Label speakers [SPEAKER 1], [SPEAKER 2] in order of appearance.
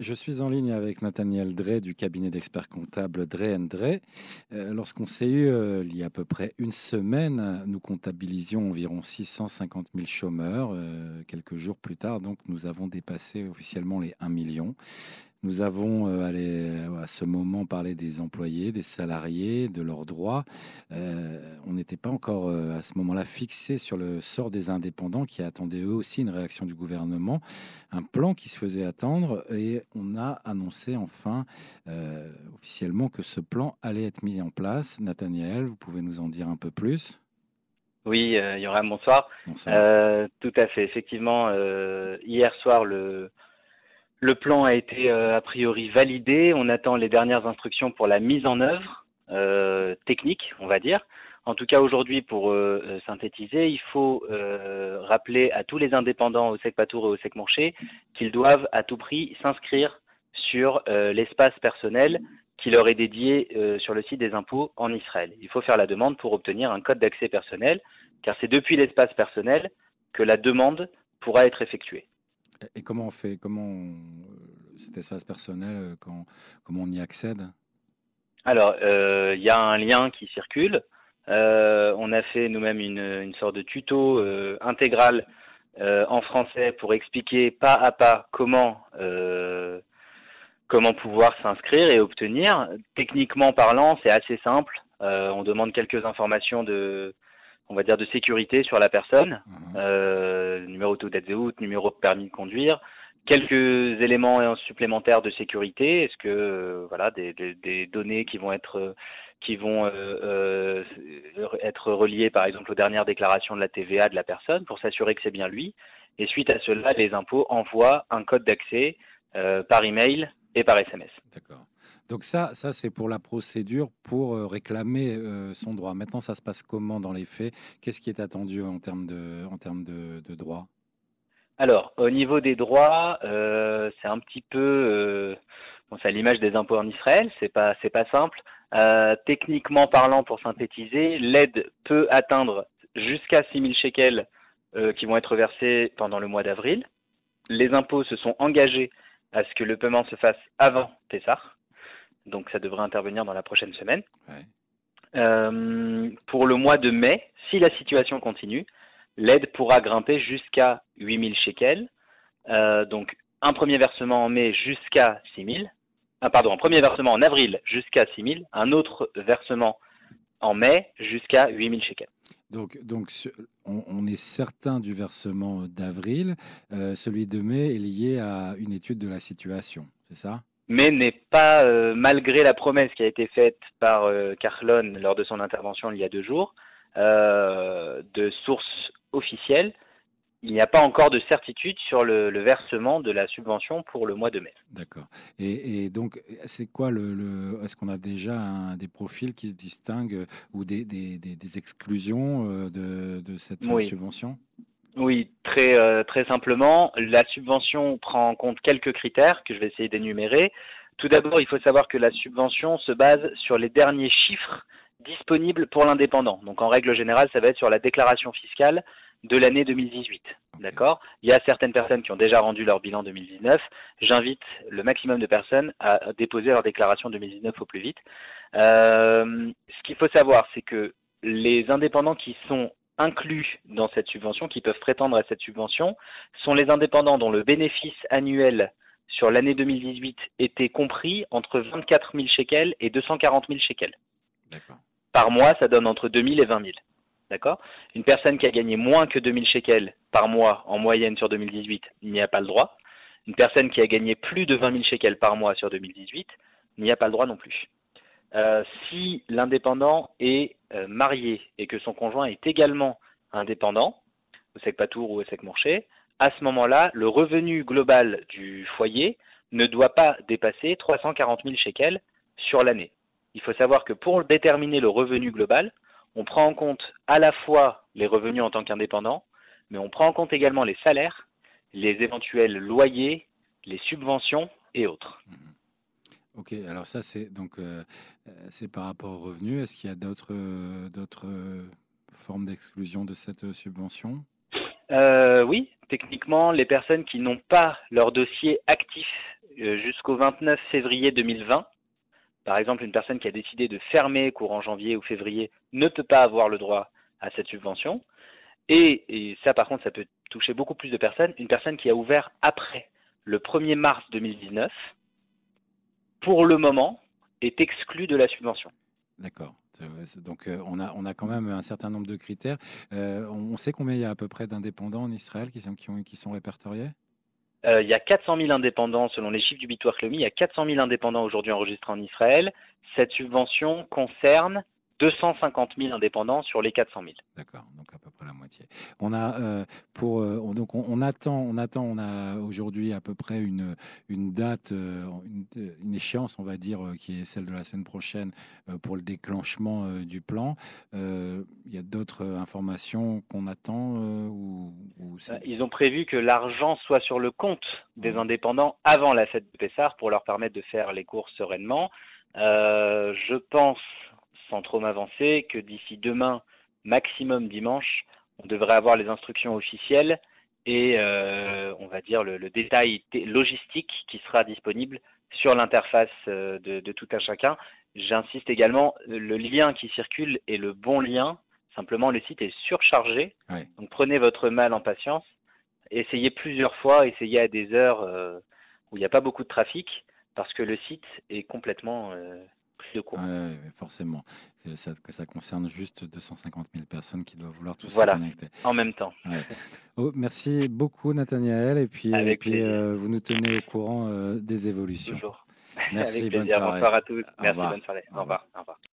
[SPEAKER 1] Je suis en ligne avec Nathaniel Drey du cabinet d'experts comptables Drey Drey. Euh, lorsqu'on s'est eu euh, il y a à peu près une semaine, nous comptabilisions environ 650 000 chômeurs. Euh, quelques jours plus tard, donc, nous avons dépassé officiellement les 1 million. Nous avons euh, euh, à ce moment parlé des employés, des salariés, de leurs droits. Euh, on n'était pas encore à ce moment-là fixé sur le sort des indépendants qui attendaient eux aussi une réaction du gouvernement, un plan qui se faisait attendre et on a annoncé enfin officiellement que ce plan allait être mis en place. Nathaniel, vous pouvez nous en dire un peu plus?
[SPEAKER 2] Oui, il y aura bonsoir. bonsoir. tout à fait. Effectivement, hier soir, le, le plan a été euh, a priori validé. On attend les dernières instructions pour la mise en œuvre euh, technique, on va dire. En tout cas, aujourd'hui, pour euh, synthétiser, il faut rappeler à tous les indépendants au SEC-Patour et au SEC-Manché qu'ils doivent à tout prix s'inscrire sur l'espace personnel qui leur est dédié sur le site des impôts en Israël. Il faut faire la demande pour obtenir un code d'accès personnel, car c'est depuis l'espace personnel que la demande pourra être effectuée.
[SPEAKER 1] Et comment on fait Comment cet espace personnel, euh, comment on y accède?
[SPEAKER 2] Alors, euh, il y a un lien qui circule. Euh, on a fait nous-mêmes une, une, sorte de tuto intégral en français pour expliquer pas à pas comment comment pouvoir s'inscrire et obtenir. Techniquement parlant, c'est assez simple. on demande quelques informations de on va dire, de sécurité sur la personne, mhm. euh, numéro de route, numéro de permis de conduire, quelques éléments supplémentaires de sécurité. Est-ce que euh, voilà des, des, données qui vont être qui vont euh, euh, être reliées par exemple aux dernières déclarations de la TVA de la personne pour s'assurer que c'est bien lui? Et suite à cela, les impôts envoient un code d'accès par email et par SMS.
[SPEAKER 1] D'accord. Donc ça, ça c'est pour la procédure pour euh, réclamer euh, son droit. Maintenant, ça se passe comment dans les faits? Qu'est-ce qui est attendu en termes de, en termes de, de droits
[SPEAKER 2] Alors, au niveau des droits, euh, c'est un petit peu, bon, c'est à l'image des impôts en Israël. C'est pas, c'est pas simple. techniquement parlant, pour synthétiser, l'aide peut atteindre jusqu'à 6 000 shekels qui vont être versés pendant le mois d'avril. Les impôts se sont engagés à ce que le paiement se fasse avant Pessah. Donc ça devrait intervenir dans la prochaine semaine. Euh, pour le mois de mai, si la situation continue, l'aide pourra grimper jusqu'à 8000 shekels. Euh, donc un premier versement en mai jusqu'à 6000. Ah, pardon, un premier versement en avril jusqu'à 6000. Un autre versement en mai jusqu'à 8000 shekels.
[SPEAKER 1] Donc, donc on, est certain du versement d'avril. Euh, celui de mai est lié à une étude de la situation, c'est ça?
[SPEAKER 2] Mais n'est pas, euh, malgré la promesse qui a été faite par euh, Carlon lors de son intervention il y a deux jours, de sources officielles, il n'y a pas encore de certitude sur le, versement de la subvention pour le mois de mai.
[SPEAKER 1] D'accord. Et, donc, c'est quoi le, Est-ce qu'on a déjà des profils qui se distinguent ou des, exclusions euh, de, cette subvention?
[SPEAKER 2] Oui, très, euh, très simplement. La subvention prend en compte quelques critères que je vais essayer d'énumérer. Tout d'abord, il faut savoir que la subvention se base sur les derniers chiffres disponibles pour l'indépendant. Donc, en règle générale, ça va être sur la déclaration fiscale de l'année 2018. D'accord? Il y a certaines personnes qui ont déjà rendu leur bilan 2019. J'invite le maximum de personnes à déposer leur déclaration 2019 au plus vite. Euh, ce qu'il faut savoir, c'est que les indépendants qui sont inclus dans cette subvention, qui peuvent prétendre à cette subvention, sont les indépendants dont le bénéfice annuel sur l'année 2018 était compris entre 24 000 shekels et 240 000 shekels. Par mois, ça donne entre 2 000 et 20 000. D'accord Une personne qui a gagné moins que 2000 shekels par mois en moyenne sur 2018 n'y a pas le droit. Une personne qui a gagné plus de 20 000 shekels par mois sur 2018 n'y a pas le droit non plus. Euh, si l'indépendant est euh, marié et que son conjoint est également indépendant, au SEC Patour ou au SEC Morché, à ce moment-là, le revenu global du foyer ne doit pas dépasser 340 000 shekels sur l'année. Il faut savoir que pour déterminer le revenu global, on prend en compte à la fois les revenus en tant qu'indépendant, mais on prend en compte également les salaires, les éventuels loyers, les subventions et autres. Mhm.
[SPEAKER 1] Ok, alors ça c'est donc euh, euh, c'est par rapport aux revenus. Est-ce qu'il y a d'autres euh, d'autres formes d'exclusion de cette subvention?
[SPEAKER 2] Oui, techniquement, les personnes qui n'ont pas leur dossier actif jusqu'au 29 février 2020, par exemple une personne qui a décidé de fermer courant janvier ou février, ne peut pas avoir le droit à cette subvention. Et, ça, par contre, ça peut toucher beaucoup plus de personnes. Une personne qui a ouvert après le 1er mars 2019, pour le moment, est exclue de la subvention.
[SPEAKER 1] D'accord. Donc euh, on, a, on a quand même un certain nombre de critères. Euh, on sait combien il y a à peu près d'indépendants en Israël qui qui sont répertoriés?
[SPEAKER 2] Euh, Il y a 400 000 indépendants, selon les chiffres du Bitoire Clomi, il y a 400 000 indépendants aujourd'hui enregistrés en Israël. Cette subvention concerne 250 000 indépendants sur les 400 000.
[SPEAKER 1] D'accord, donc à peu près la moitié. On a euh, pour euh, donc on, attend, on attend, on a aujourd'hui à peu près une une date, euh, une, échéance, on va dire, qui est celle de la semaine prochaine pour le déclenchement du plan. il y a d'autres informations qu'on attend ou,
[SPEAKER 2] Ils ont prévu que l'argent soit sur le compte des indépendants avant la fête de Pessard pour leur permettre de faire les courses sereinement. je pense sans trop m'avancer, que d'ici demain, maximum dimanche, on devrait avoir les instructions officielles et euh, on va dire le, détail logistique qui sera disponible sur l'interface euh, de, tout un chacun. J'insiste également, le lien qui circule est le bon lien. Simplement, le site est surchargé. Donc prenez votre mal en patience. Essayez plusieurs fois, essayez à des heures euh, où il n'y a pas beaucoup de trafic, parce que le site est complètement
[SPEAKER 1] de forcément. Que ça, que ça, concerne juste 250 000 personnes qui doivent vouloir tous
[SPEAKER 2] voilà,
[SPEAKER 1] se connecter.
[SPEAKER 2] En même temps.
[SPEAKER 1] Oh, merci beaucoup, Nathaniel. Et puis, et puis euh, vous nous tenez au courant euh, des évolutions.
[SPEAKER 2] Toujours.
[SPEAKER 1] Merci,
[SPEAKER 2] bonne
[SPEAKER 1] soirée.
[SPEAKER 2] Bonsoir à tous. Merci, bonne soirée. Au revoir. Au revoir.